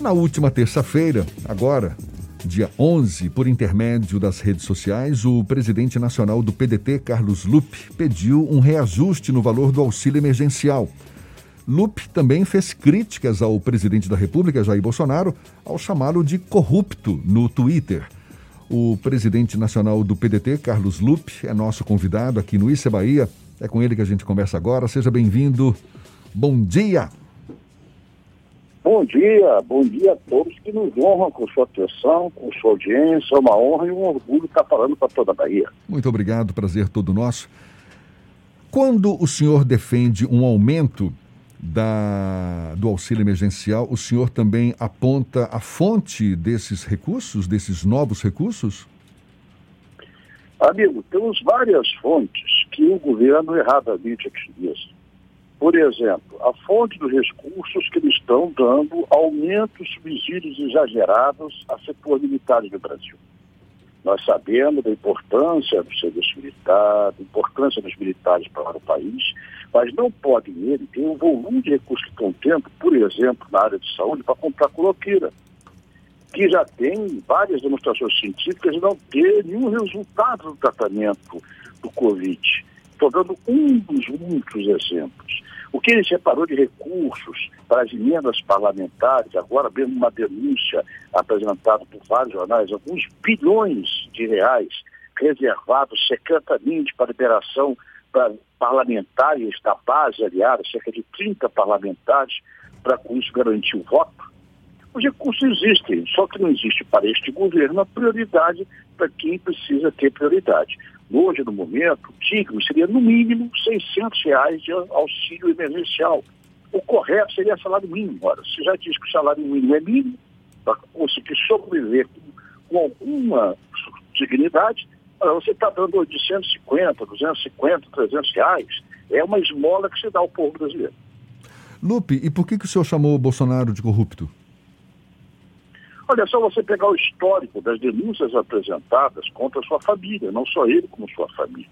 Na última terça-feira, agora, dia 11, por intermédio das redes sociais, o presidente nacional do PDT, Carlos Lupe, pediu um reajuste no valor do auxílio emergencial. Lupe também fez críticas ao presidente da República, Jair Bolsonaro, ao chamá-lo de corrupto no Twitter. O presidente nacional do PDT, Carlos Lupe, é nosso convidado aqui no Issa Bahia. É com ele que a gente conversa agora. Seja bem-vindo. Bom dia. Bom dia, bom dia a todos que nos honram com sua atenção, com sua audiência. É uma honra e um orgulho estar falando para toda a Bahia. Muito obrigado, prazer todo nosso. Quando o senhor defende um aumento da, do auxílio emergencial, o senhor também aponta a fonte desses recursos, desses novos recursos? Amigo, temos várias fontes que o governo erradamente utiliza. Por exemplo, a fonte dos recursos que eles estão dando aumentos, subsídios exagerados a setor militares do Brasil. Nós sabemos da importância do serviço militar, da importância dos militares para o país, mas não podem ele ter um volume de recursos que tendo, por exemplo, na área de saúde, para comprar coloqueira, que já tem várias demonstrações científicas de não ter nenhum resultado do tratamento do Covid. Estou dando um dos muitos exemplos. O que ele separou de recursos para as emendas parlamentares, agora mesmo uma denúncia apresentada por vários jornais, alguns bilhões de reais reservados secretamente para liberação para parlamentares da base aliada, cerca de 30 parlamentares, para com isso garantir o voto. Os recursos existem, só que não existe para este governo a prioridade para quem precisa ter prioridade. Hoje, no momento, digno seria no mínimo 600 reais de auxílio emergencial. O correto seria salário mínimo. Ora, se já diz que o salário mínimo é mínimo, para conseguir sobreviver com, alguma dignidade, você está dando 850, 250, 300 reais. É uma esmola que se dá ao povo brasileiro. Lupe, e por que, que o senhor chamou o Bolsonaro de corrupto? Olha, só você pegar o histórico das denúncias apresentadas contra sua família, não só ele como sua família.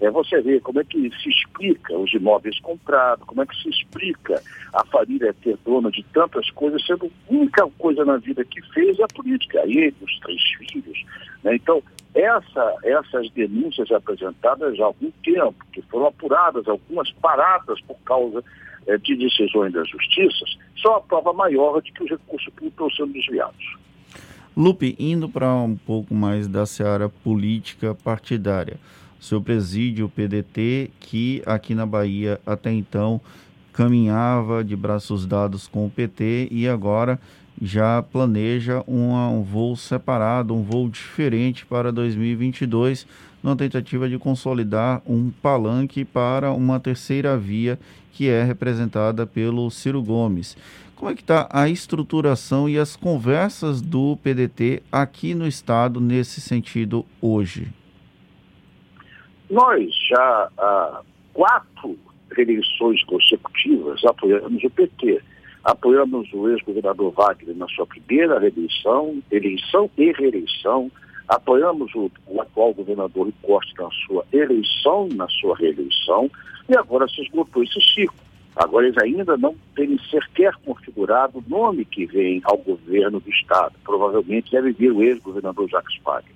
É você ver como é que se explica os imóveis comprados, como é que se explica a família ter dona de tantas coisas, sendo a única coisa na vida que fez é a política, ele, os três filhos. Né? Então, essa, essas denúncias apresentadas há algum tempo, que foram apuradas, algumas paradas por causa é, de decisões das justiças, são a prova maior de que os recursos públicos estão sendo desviados. Lupe, indo para um pouco mais da seara política partidária, o senhor preside o PDT, que aqui na Bahia até então caminhava de braços dados com o PT e agora já planeja uma, um voo separado, um voo diferente para 2022, numa tentativa de consolidar um palanque para uma terceira via que é representada pelo Ciro Gomes. Como é que está a estruturação e as conversas do PDT aqui no estado nesse sentido hoje? Nós já há quatro eleições consecutivas apoiamos o PT. Apoiamos o ex-governador Wagner na sua primeira reeleição, eleição e reeleição. Apoiamos o, o atual governador Costa na sua eleição na sua reeleição. E agora se esgotou esse ciclo. Agora eles ainda não têm sequer configurado o nome que vem ao governo do Estado. Provavelmente deve vir o ex-governador Jacques Wagner.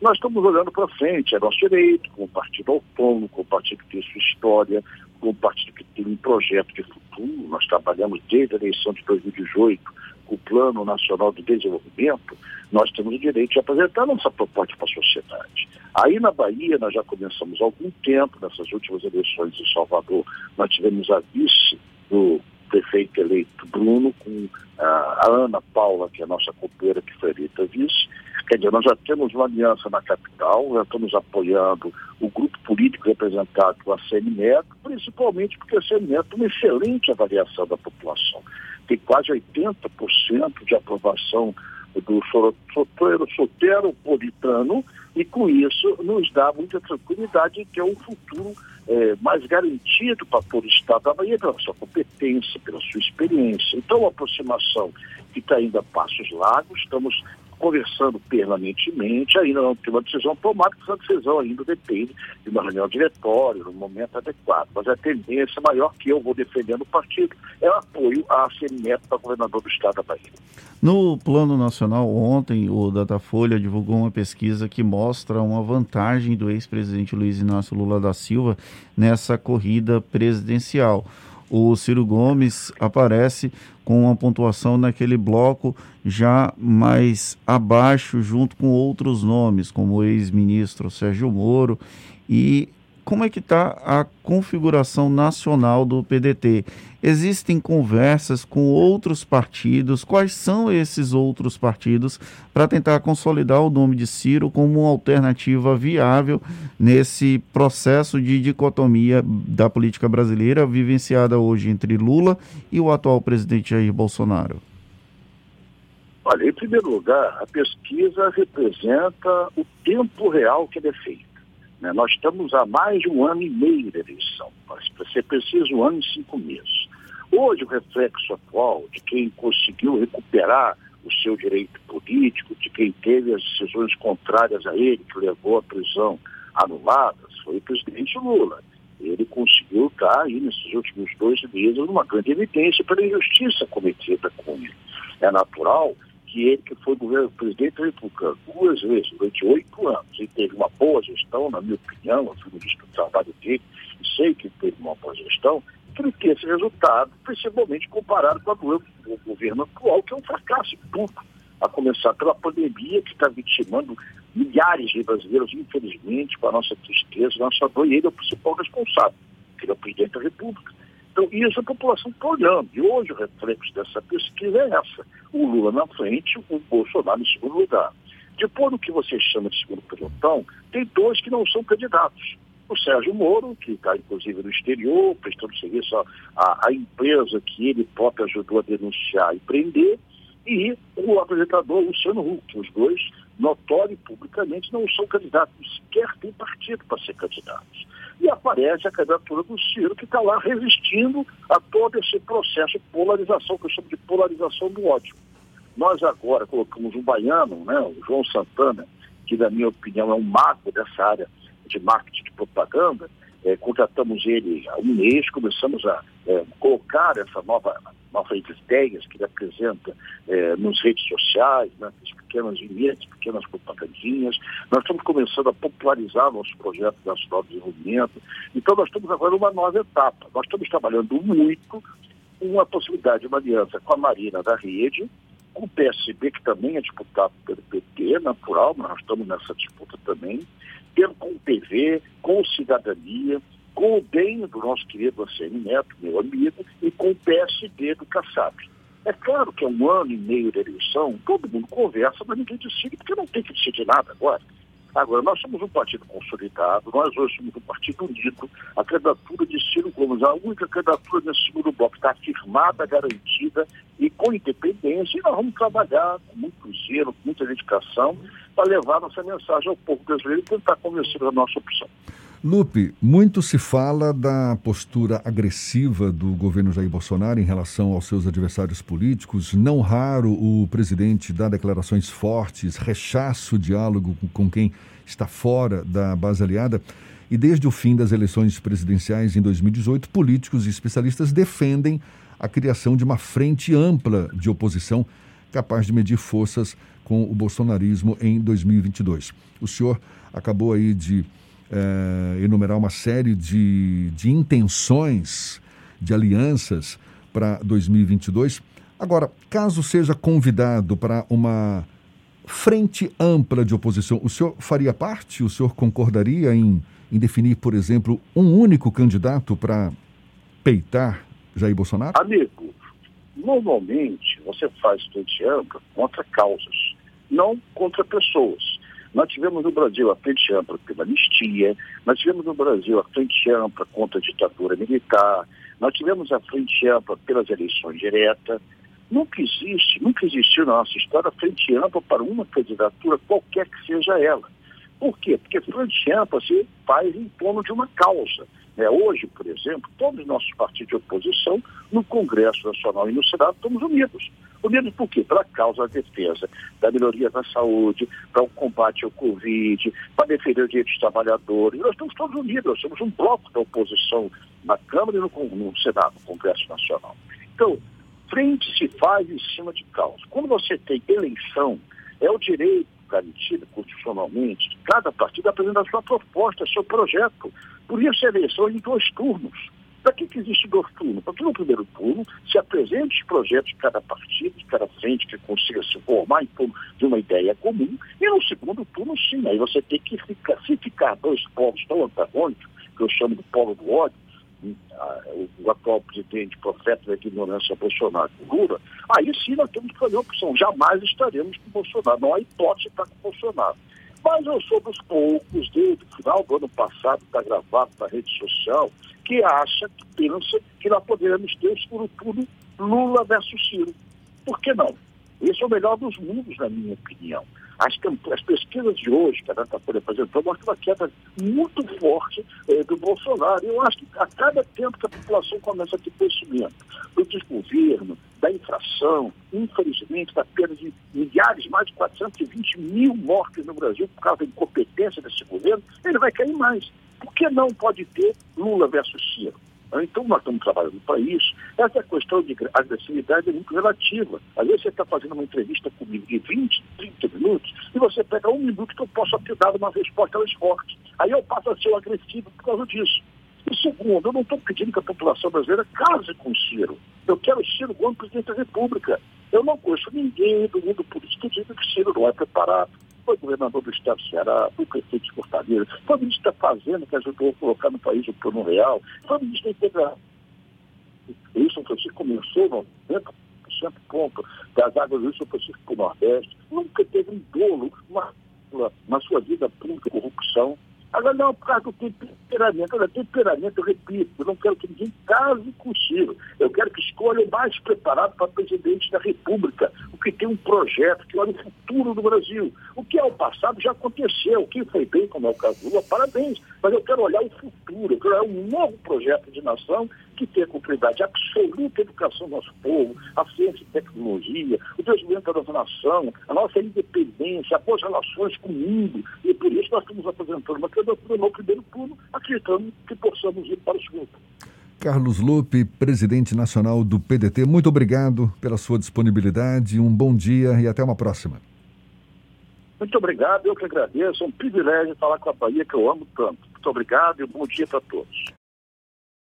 Nós estamos olhando para frente, é nosso direito, com o partido autônomo, com o partido que tem sua história, com o partido que tem um projeto de futuro. Nós trabalhamos desde a eleição de 2018 com o Plano Nacional de Desenvolvimento, nós temos o direito de apresentar nossa proposta para a sociedade. Aí na Bahia nós já começamos há algum tempo, nessas últimas eleições em Salvador, nós tivemos a vice do prefeito eleito Bruno, com a Ana Paula, que é a nossa companheira que foi eleita vice, Quer dizer, nós já temos uma aliança na capital, já estamos apoiando o grupo político representado pela CNMET, principalmente porque a CNMET tem uma excelente avaliação da população. Tem quase 80% de aprovação do soteiro, soteropolitano e com isso nos dá muita tranquilidade que é um futuro é, mais garantido para todo o Estado da Bahia pela sua competência, pela sua experiência. Então, a aproximação que está indo a passos largos, estamos conversando permanentemente, ainda não tem uma decisão tomada, porque essa decisão ainda depende de uma reunião diretória, no momento adequado. Mas a tendência maior que eu vou defender no partido é o apoio a Semineto para governador do estado da Bahia. No plano nacional, ontem o Datafolha divulgou uma pesquisa que mostra uma vantagem do ex-presidente Luiz Inácio Lula da Silva nessa corrida presidencial o Ciro Gomes aparece com uma pontuação naquele bloco já mais abaixo, junto com outros nomes, como o ex-ministro Sérgio Moro e como é que está a configuração nacional do PDT? Existem conversas com outros partidos? Quais são esses outros partidos para tentar consolidar o nome de Ciro como uma alternativa viável nesse processo de dicotomia da política brasileira vivenciada hoje entre Lula e o atual presidente Jair Bolsonaro? Olha, em primeiro lugar, a pesquisa representa o tempo real que ele é feito. Né? Nós estamos há mais de um ano e meio da eleição, para ser preciso, um ano e cinco meses. Hoje, o reflexo atual de quem conseguiu recuperar o seu direito político, de quem teve as decisões contrárias a ele, que levou à prisão anuladas, foi o presidente Lula. Ele conseguiu estar aí nesses últimos dois meses numa grande evidência pela injustiça cometida com ele. É natural que ele, que foi governo, presidente República duas vezes durante oito anos e teve uma boa gestão, na minha opinião, eu fui ministro do trabalho dele e sei que teve uma boa gestão, que ele tenha esse resultado, principalmente comparado com o governo atual, que é um fracasso público, a começar pela pandemia que está vitimando milhares de brasileiros, infelizmente, com a nossa tristeza, nossa dor, e ele é o principal responsável, que é o presidente da República. Então, isso a população está olhando. E hoje o reflexo dessa pesquisa é essa. O Lula na frente, o Bolsonaro em segundo lugar. Depois do que você chama de segundo pelotão, tem dois que não são candidatos. O Sérgio Moro, que está inclusive no exterior, prestando serviço à, à empresa que ele próprio ajudou a denunciar e prender, e o apresentador Luciano Huck. Os dois, notório publicamente, não são candidatos, sequer têm partido para ser candidatos e aparece a candidatura do Ciro, que está lá resistindo a todo esse processo de polarização, que eu chamo de polarização do ódio. Nós agora colocamos um baiano, né, o João Santana, que na minha opinião é um mago dessa área de marketing de propaganda, é, contratamos ele há um mês, começamos a é, colocar essa nova, nova ideias que ele apresenta é, nas redes sociais, né, pequenas vinhetas, pequenas propagandinhas. Nós estamos começando a popularizar nosso projeto nacional de desenvolvimento. Então, nós estamos agora numa nova etapa. Nós estamos trabalhando muito uma possibilidade de uma aliança com a Marina da Rede, com o PSB, que também é disputado pelo PT, natural, nós estamos nessa disputa também, com o PV, com Cidadania, com o bem do nosso querido ACM Neto, meu amigo, e com o PSD do Kassab. É claro que é um ano e meio de eleição, todo mundo conversa, mas ninguém decide, porque não tem que decidir nada agora. Agora, nós somos um partido consolidado, nós hoje somos um partido unido. A candidatura de Ciro Gomes, a única candidatura nesse segundo bloco, está afirmada, garantida e com independência. E nós vamos trabalhar com muito zelo, com muita dedicação, para levar nossa mensagem ao povo brasileiro e tentar convencer a nossa opção. Lupe, muito se fala da postura agressiva do governo Jair Bolsonaro em relação aos seus adversários políticos. Não raro o presidente dá declarações fortes, rechaça o diálogo com quem está fora da base aliada. E desde o fim das eleições presidenciais em 2018, políticos e especialistas defendem a criação de uma frente ampla de oposição capaz de medir forças com o bolsonarismo em 2022. O senhor acabou aí de é, enumerar uma série de, de intenções, de alianças para 2022. Agora, caso seja convidado para uma frente ampla de oposição, o senhor faria parte? O senhor concordaria em, em definir, por exemplo, um único candidato para peitar Jair Bolsonaro? Amigo, normalmente você faz frente ampla contra causas, não contra pessoas. Nós tivemos no Brasil a frente ampla pela anistia, nós tivemos no Brasil a frente ampla contra a ditadura militar, nós tivemos a frente ampla pelas eleições diretas. Nunca existe, nunca existiu na nossa história frente ampla para uma candidatura, qualquer que seja ela. Por quê? Porque frente ampla se faz em torno de uma causa. É, hoje, por exemplo, todos os nossos partidos de oposição, no Congresso Nacional e no Senado, estamos unidos. Unidos por quê? Pela causa da defesa da melhoria da saúde, para o combate ao Covid, para defender os direitos dos trabalhadores. Nós estamos todos unidos, nós somos um bloco da oposição na Câmara e no, no Senado, no Congresso Nacional. Então, frente se faz em cima de causa. Quando você tem eleição, é o direito garantido constitucionalmente de cada partido apresentar sua proposta, seu projeto. Por isso, a eleição é em dois turnos. Para que, que existe dois turnos? Para que no primeiro turno se apresente os projetos de cada partido, de cada frente que consiga se formar em torno de uma ideia comum, e no segundo turno, sim, aí você tem que ficar, se ficar dois povos tão antagônicos, que eu chamo de polo do ódio, o atual presidente, profeta da ignorância Bolsonaro, Lula, aí sim nós temos que fazer opção. Jamais estaremos com Bolsonaro. Não há hipótese de estar com Bolsonaro. Mas eu sou dos poucos, desde o final do ano passado, está gravado na rede social, que acha, que pensa que nós poderemos ter o segundo turno Lula versus Ciro. Por que não? Esse é o melhor dos mundos, na minha opinião. As, as pesquisas de hoje que a Datafolha apresentou mostram uma queda muito forte eh, do Bolsonaro. Eu acho que a cada tempo que a população começa a ter conhecimento do desgoverno, da infração, infelizmente, da perda de milhares, mais de 420 mil mortes no Brasil por causa da incompetência desse governo, ele vai cair mais. Por que não pode ter Lula versus Ciro? Então, nós estamos trabalhando para isso. Essa questão de agressividade é muito relativa. Às vezes você está fazendo uma entrevista comigo de 20, 30 minutos e você pega um minuto que eu possa ter dado uma resposta mais forte. Aí eu passo a ser agressivo por causa disso. E segundo, eu não estou pedindo que a população brasileira case com o Ciro. Eu quero o Ciro como presidente da República. Eu não conheço ninguém do mundo político que diga que Ciro não é preparado foi governador do estado do Ceará, foi prefeito de Fortaleza, foi ministro da Fazenda, que ajudou a colocar no país o plano real, foi ministro da Integração. Wilson Francisco começou no 90% ponto das águas do Wilson Francisco para o Nordeste. Nunca teve um dolo uma, na sua vida pública, corrupção. Agora, não, por causa do temperamento. Olha, temperamento, eu repito, eu não quero que ninguém case com Ciro. Eu quero que escolha o mais preparado para presidente da República, o que tem um projeto que olha o futuro do Brasil. O que é o passado já aconteceu. O que foi bem, como é o caso Lula, parabéns. Mas eu quero olhar o futuro, eu quero olhar um novo projeto de nação que tenha continuidade absoluta a educação do nosso povo, a ciência e tecnologia, o desenvolvimento da nossa nação, a nossa independência, as boas relações com o mundo. E por isso nós estamos apresentando uma candidatura no primeiro turno, acreditando que possamos ir para o segundo. Carlos Lupe, presidente nacional do PDT, muito obrigado pela sua disponibilidade, um bom dia e até uma próxima. Muito obrigado, eu que agradeço, é um privilégio falar com a Bahia que eu amo tanto. Muito obrigado e um bom dia para todos.